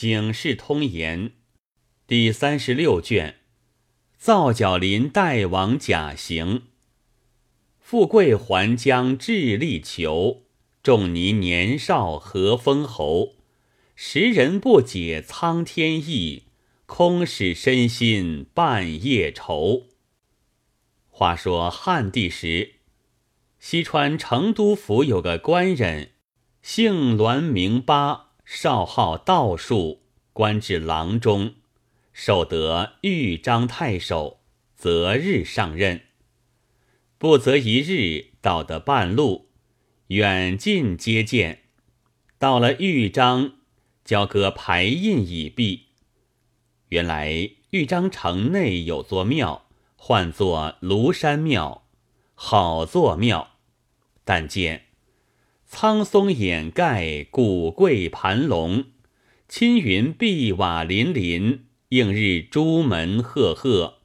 警世通言》第三十六卷：皂角林代王甲行，富贵还将智力求。仲尼年少何封侯？时人不解苍天意，空使身心半夜愁。话说汉帝时，西川成都府有个官人，姓栾名巴，少好道术，官至郎中，受得豫章太守，择日上任。不择一日，到得半路。远近皆见，到了豫章，交割牌印已毕。原来豫章城内有座庙，唤作庐山庙，好座庙。但见苍松掩盖，古桂盘龙，青云碧瓦林林，映日朱门赫赫，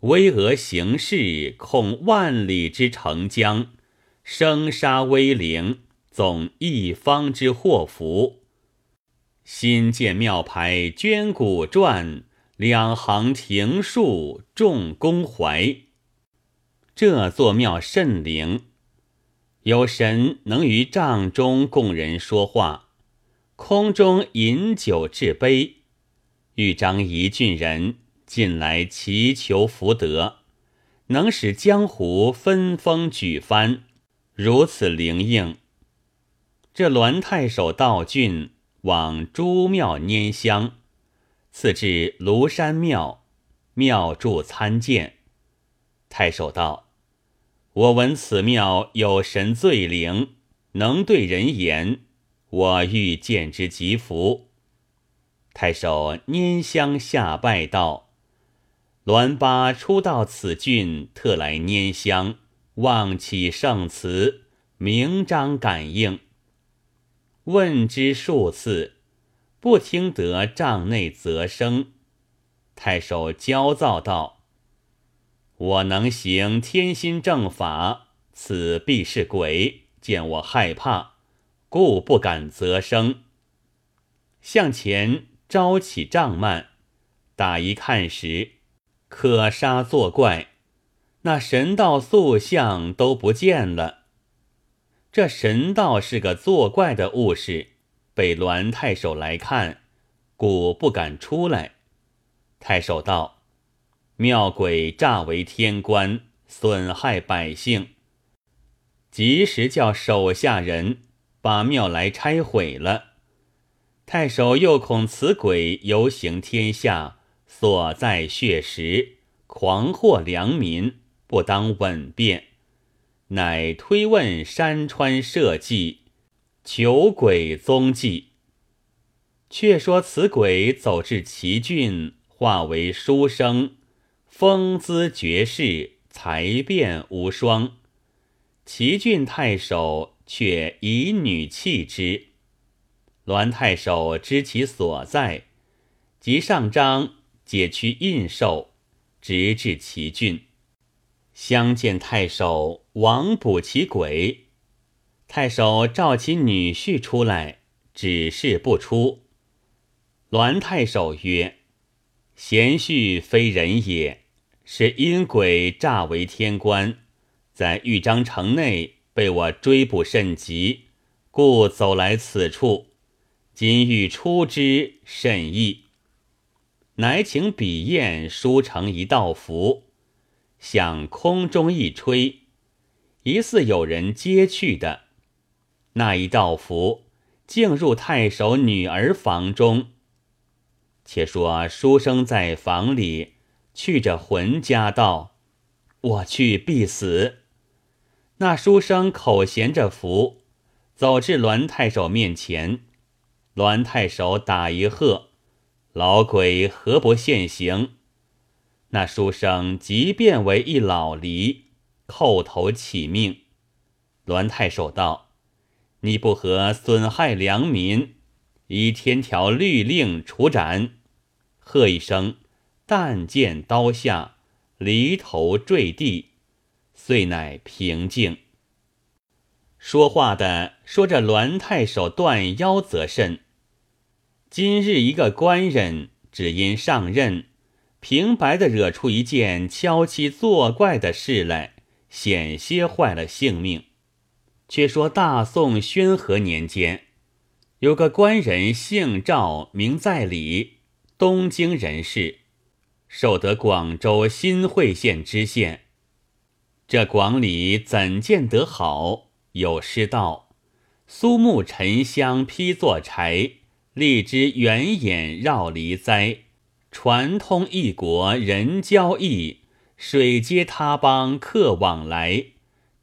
巍峨形势，恐万里之长江。生杀威灵，总一方之祸福。新建庙牌捐古传，两行庭树众公怀。这座庙甚灵，有神能于帐中供人说话，空中饮酒置杯。豫章一郡人近来祈求福德，能使江湖分封举藩。如此灵应，这栾太守道俊往诸庙拈香，次至庐山庙，庙祝参见。太守道：“我闻此庙有神最灵，能对人言，我欲见之吉福。”太守拈香下拜道：“栾巴初到此郡，特来拈香。”望起圣词，明章感应。问之数次，不听得帐内则声。太守焦躁道：“我能行天心正法，此必是鬼，见我害怕，故不敢则声。”向前招起帐幔，打一看时，可杀作怪。那神道塑像都不见了。这神道是个作怪的物事，被栾太守来看，故不敢出来。太守道：“庙鬼诈为天官，损害百姓，及时叫手下人把庙来拆毁了。太守又恐此鬼游行天下，所在血石，狂惑良民。”不当稳便，乃推问山川社稷，求鬼踪迹。却说此鬼走至齐郡，化为书生，风姿绝世，才辩无双。齐郡太守却以女弃之。栾太守知其所在，即上章解去印绶，直至齐郡。相见太守，王卜其鬼。太守召其女婿出来，只是不出。栾太守曰：“贤婿非人也，是阴鬼诈为天官，在豫章城内被我追捕甚急，故走来此处。今欲出之甚易，乃请笔砚书成一道符。”向空中一吹，疑似有人接去的。那一道符竟入太守女儿房中。且说书生在房里，去着魂家道：“我去必死。”那书生口衔着符，走至栾太守面前。栾太守打一喝：“老鬼何不现形？”那书生即变为一老狸，叩头乞命。栾太守道：“你不合损害良民，依天条律令处斩。”喝一声，但见刀下，犁头坠地，遂乃平静。说话的说着栾太守断腰则甚。今日一个官人只因上任，平白的惹出一件敲妻作怪的事来，险些坏了性命。却说大宋宣和年间，有个官人姓赵，名在礼，东京人士，受得广州新会县知县。这广里怎见得好？有诗道：“苏木沉香披作柴。”荔枝圆眼绕离栽，传通一国人交易，水接他邦客往来，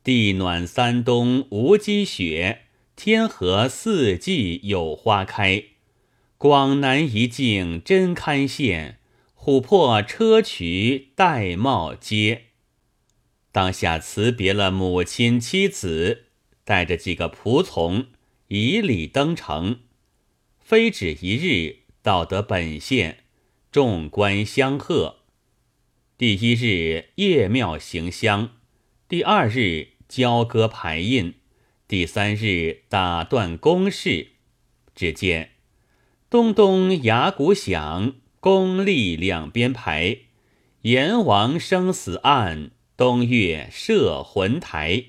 地暖三冬无积雪，天和四季有花开。广南一境真堪羡，琥珀砗磲玳瑁街。当下辞别了母亲妻子，带着几个仆从，以礼登城。非止一日，到得本县，众官相贺。第一日夜庙行香，第二日交割牌印，第三日打断公事。只见咚咚牙鼓响，宫立两边排，阎王生死案，东岳摄魂台。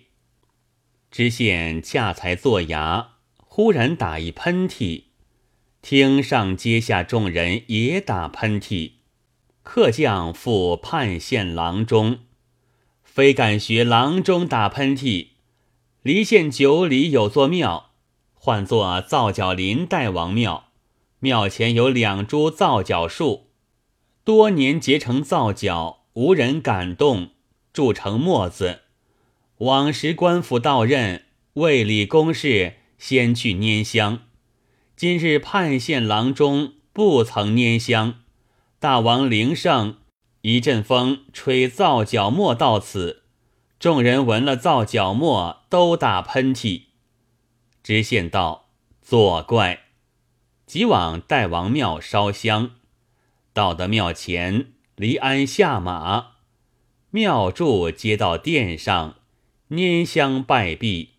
知县恰才坐衙，忽然打一喷嚏。厅上阶下众人也打喷嚏，客将赴判县郎中，非敢学郎中打喷嚏。离县九里有座庙，唤作皂角林大王庙，庙前有两株皂角树，多年结成皂角，无人敢动，铸成墨子。往时官府到任，为理公事，先去拈香。今日判县郎中不曾拈香，大王灵圣，一阵风吹皂角沫到此，众人闻了皂角沫都打喷嚏。知县道：“作怪！”即往代王庙烧香，到得庙前，离鞍下马，庙祝接到殿上，拈香拜毕，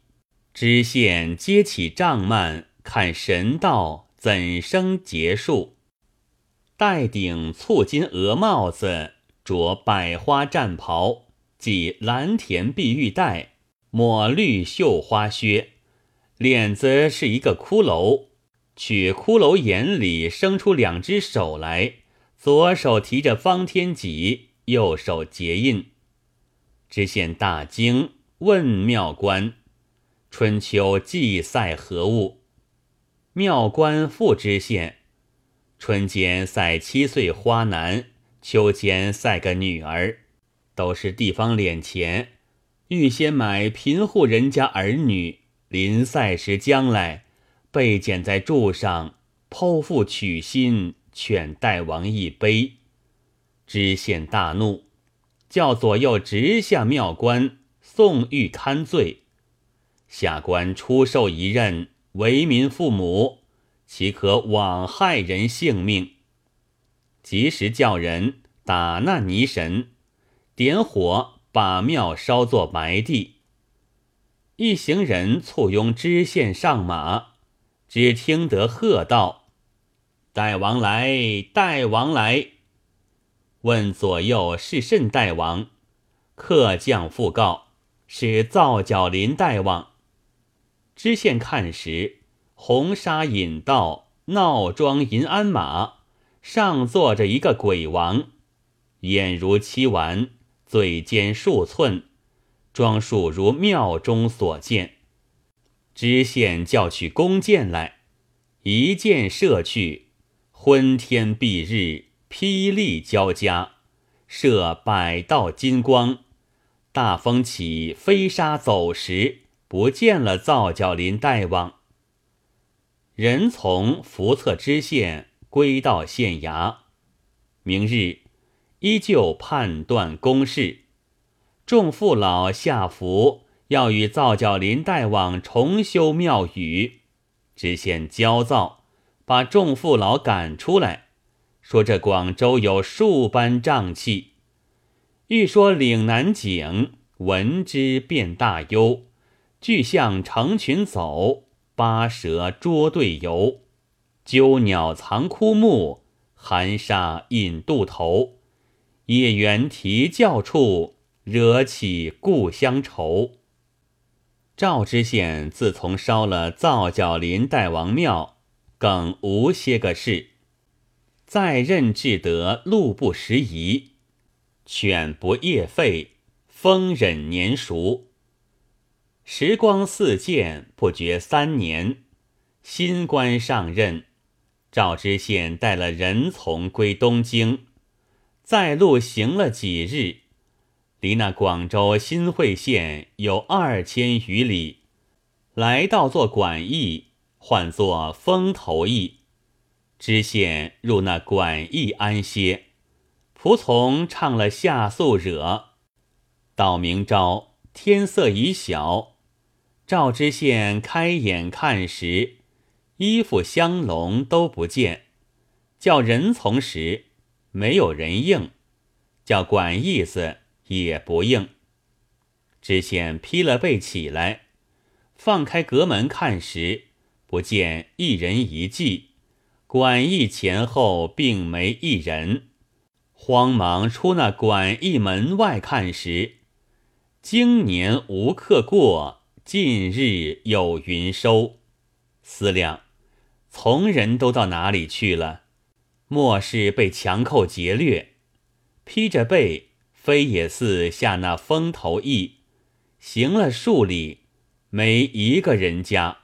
知县接起帐幔。看神道怎生结束？戴顶簇金鹅帽子，着百花战袍，系蓝田碧玉带，抹绿绣花靴，脸子是一个骷髅，取骷髅眼里生出两只手来，左手提着方天戟，右手结印。知县大惊，问庙官：“春秋祭赛何物？”庙官复知县，春间赛七岁花男，秋间赛个女儿，都是地方敛钱，预先买贫户人家儿女，临赛时将来被剪在柱上，剖腹取心，劝大王一杯。知县大怒，叫左右直下庙官送狱看罪。下官出售一任。为民父母，岂可枉害人性命？及时叫人打那泥神，点火把庙烧作埋地。一行人簇拥知县上马，只听得喝道：“大王来！大王来！”问左右是甚大王？客将复告：“是皂角林大王。”知县看时，红纱引道，闹装银鞍马，上坐着一个鬼王，眼如漆丸，嘴尖数寸，装束如庙中所见。知县叫取弓箭来，一箭射去，昏天蔽日，霹雳交加，射百道金光，大风起，飞沙走石。不见了皂角林大王，人从福策知县归到县衙，明日依旧判断公事。众父老下服要与皂角林大王重修庙宇，知县焦躁，把众父老赶出来，说这广州有数般瘴气，欲说岭南景，闻之便大忧。巨象成群走，八蛇捉对游，鸠鸟藏枯木，寒沙引渡头。夜猿啼叫处，惹起故乡愁。赵知县自从烧了皂角林代王庙，更无些个事。在任至得路不拾遗，犬不夜吠，风忍年熟。时光似箭，不觉三年。新官上任，赵知县带了人从归东京，在路行了几日，离那广州新会县有二千余里，来到做馆驿，唤作风头驿。知县入那馆驿安歇，仆从唱了下宿惹。到明朝，天色已晓，赵知县开眼看时，衣服香笼都不见，叫人从时没有人应，叫管驿子也不应。知县披了被起来，放开阁门看时，不见一人一骑。馆驿前后并没一人，慌忙出那馆驿门外看时，经年无客过，近日有云收。思量，从人都到哪里去了？莫是被强寇劫掠？披着被，飞也似下那风头驿，行了数里，没一个人家。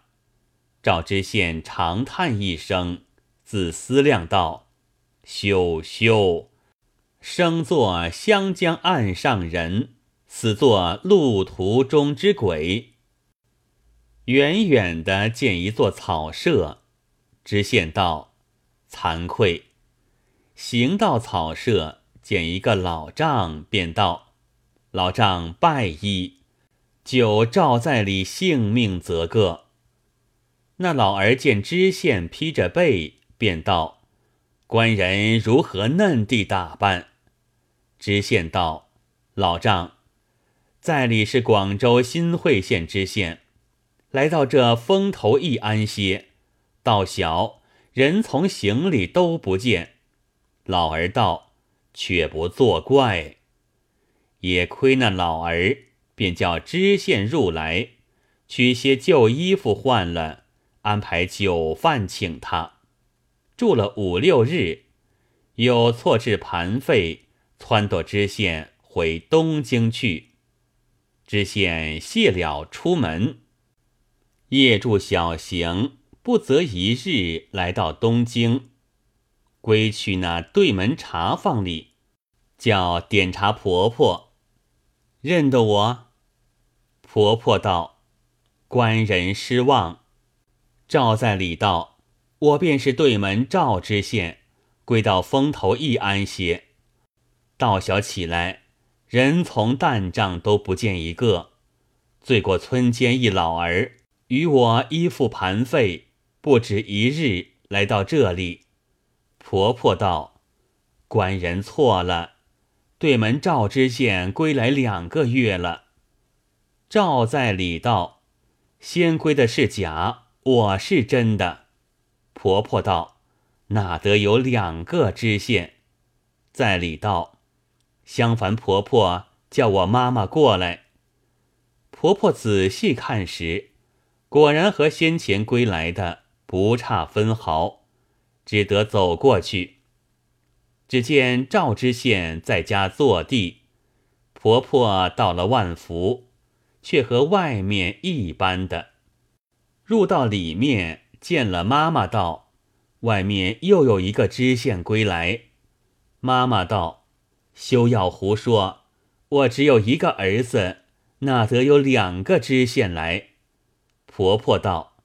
赵知县长叹一声。自思量道：“休休，生作湘江岸上人，死作路途中之鬼。”远远的见一座草舍，知县道：“惭愧。”行到草舍，见一个老丈，便道：“老丈拜医，就照在里性命则个。”那老儿见知县披着被。便道：“官人如何嫩地打扮？”知县道：“老丈，在里是广州新会县知县，来到这风头驿安歇，到小人从行里都不见。老儿道：却不作怪。也亏那老儿，便叫知县入来，取些旧衣服换了，安排酒饭请他。”住了五六日，又错置盘费，撺掇知县回东京去。知县谢了，出门，夜住小行，不择一日来到东京，归去那对门茶坊里，叫点茶婆婆，认得我？婆婆道：“官人失望。”赵在里道。我便是对门赵知县，归到风头驿安歇。到晓起来，人从担帐都不见一个。醉过村间一老儿，与我依附盘费，不止一日来到这里。婆婆道：“官人错了，对门赵知县归来两个月了。”赵在里道：“先归的是假，我是真的。”婆婆道：“哪得有两个知县？”在里道：“相反，婆婆叫我妈妈过来。”婆婆仔细看时，果然和先前归来的不差分毫，只得走过去。只见赵知县在家坐地，婆婆到了万福，却和外面一般的。入到里面。见了妈妈道：“外面又有一个知县归来。”妈妈道：“休要胡说，我只有一个儿子，哪得有两个知县来？”婆婆道：“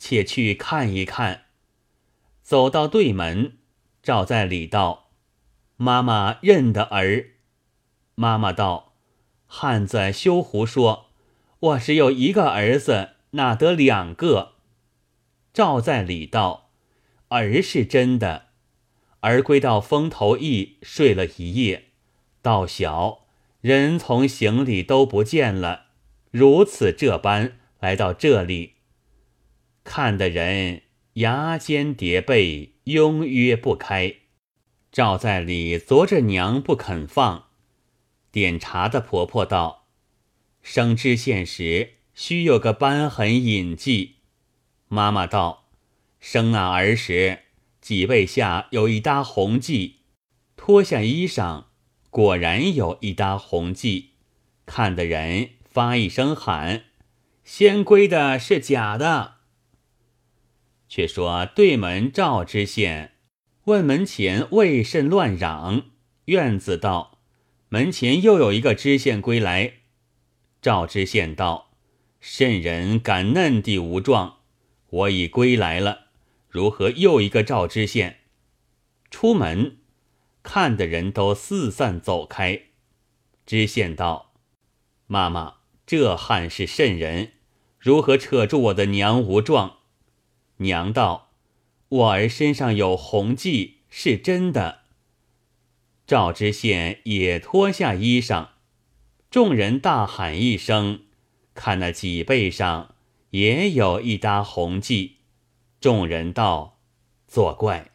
且去看一看。”走到对门，照在里道：“妈妈认得儿。”妈妈道：“汉子休胡说，我只有一个儿子，哪得两个？”照在里道，儿是真的，儿归到风头驿睡了一夜，到晓人从行李都不见了，如此这般来到这里，看的人牙尖叠背，拥约不开。赵在里啄着娘不肯放。点茶的婆婆道：“生知县时须有个斑痕隐迹。”妈妈道：“生那儿时，脊背下有一搭红迹，脱下衣裳，果然有一搭红迹，看的人发一声喊：‘仙龟的是假的。’”却说对门赵知县问门前为甚乱嚷，院子道：“门前又有一个知县归来。”赵知县道：“甚人敢嫩地无状？我已归来了，如何又一个赵知县？”出门看的人都四散走开。知县道：“妈妈，这汉是甚人？如何扯住我的娘无状？”娘道：“我儿身上有红迹，是真的。”赵知县也脱下衣裳，众人大喊一声，看那脊背上也有一搭红迹。众人道：“作怪。”